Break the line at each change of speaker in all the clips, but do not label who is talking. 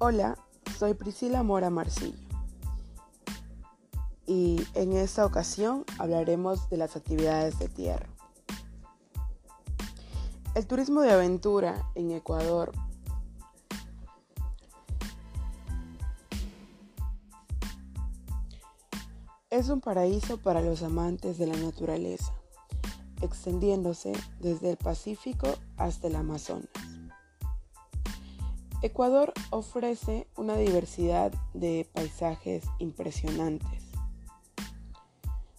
Hola, soy Priscila Mora Marcillo y en esta ocasión hablaremos de las actividades de tierra. El turismo de aventura en Ecuador es un paraíso para los amantes de la naturaleza, extendiéndose desde el Pacífico hasta el Amazonas. Ecuador ofrece una diversidad de paisajes impresionantes.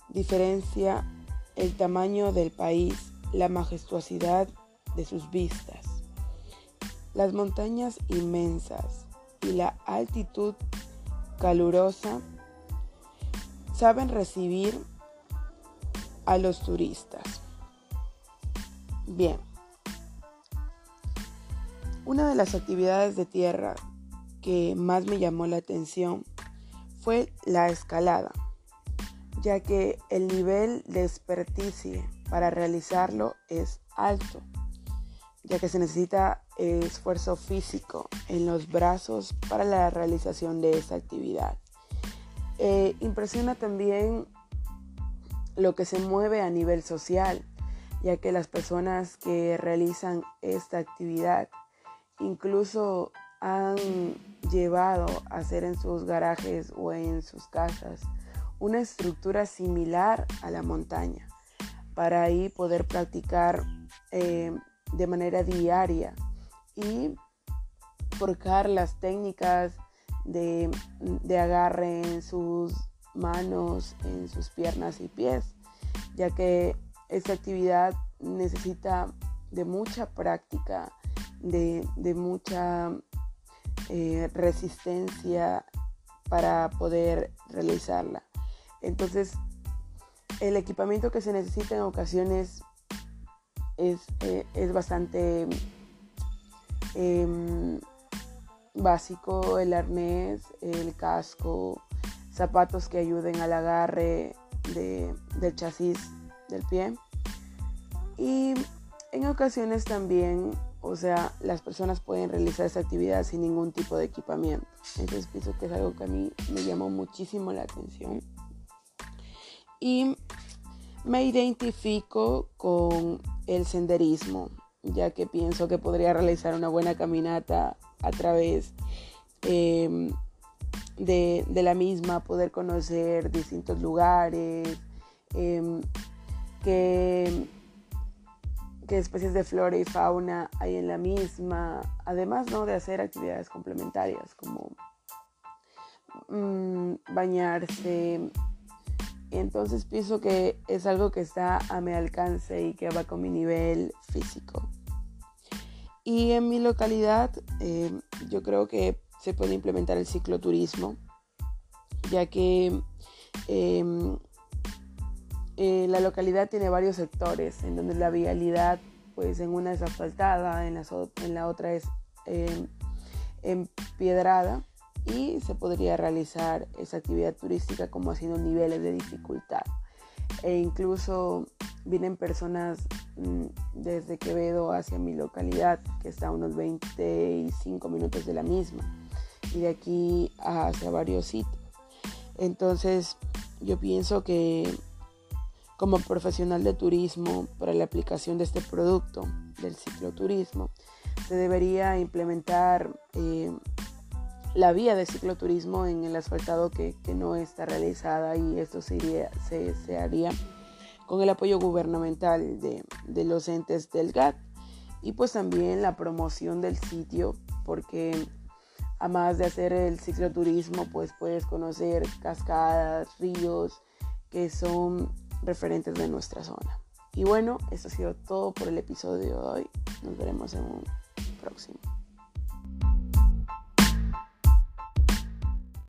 Diferencia el tamaño del país, la majestuosidad de sus vistas, las montañas inmensas y la altitud calurosa saben recibir a los turistas. Bien, una de las actividades de tierra que más me llamó la atención fue la escalada, ya que el nivel de experticia para realizarlo es alto, ya que se necesita esfuerzo físico en los brazos para la realización de esta actividad. Eh, impresiona también lo que se mueve a nivel social, ya que las personas que realizan esta actividad incluso han llevado a hacer en sus garajes o en sus casas una estructura similar a la montaña para ahí poder practicar eh, de manera diaria y forjar las técnicas de, de agarre en sus manos, en sus piernas y pies, ya que esta actividad necesita de mucha práctica de, mucha eh, resistencia para poder realizarla. Entonces, el equipamiento que se necesita en ocasiones es, eh, bastante em, básico, el arnés, el casco, zapatos que ayuden al agarre del chasis del pie. Y en ocasiones también o sea, las personas pueden realizar esa actividad sin ningún tipo de equipamiento. Entonces pienso que es algo que a mí me llamó muchísimo la atención. Y me identifico con el senderismo, ya que pienso que podría realizar una buena caminata a través em, de, la misma, poder conocer distintos lugares, em, que qué especies de flora y fauna hay en la misma, además ¿no? de hacer actividades complementarias como mm, bañarse. Entonces pienso que es algo que está a mi alcance y que va con mi nivel físico. Y en mi localidad eh, yo creo que se puede implementar el cicloturismo, ya que em, eh, la localidad tiene varios sectores en donde la vialidad, pues en una es asfaltada, en la, otra es em, empiedrada y se podría realizar esa actividad turística como haciendo niveles de dificultad. E incluso vienen personas mm, desde Quevedo hacia mi localidad, que está a unos 25 minutos de la misma, y de aquí hacia varios sitios. Entonces, yo pienso que como profesional de turismo para la aplicación de este producto del cicloturismo, se debería implementar eh, la vía de cicloturismo en el asfaltado que, no está realizada y esto se, se, haría con el apoyo gubernamental de, de los entes del GAT y pues también la promoción del sitio porque además de hacer el cicloturismo pues puedes conocer cascadas, ríos que son referentes de nuestra zona. Y bueno, esto ha sido todo por el episodio de hoy. Nos veremos en un próximo.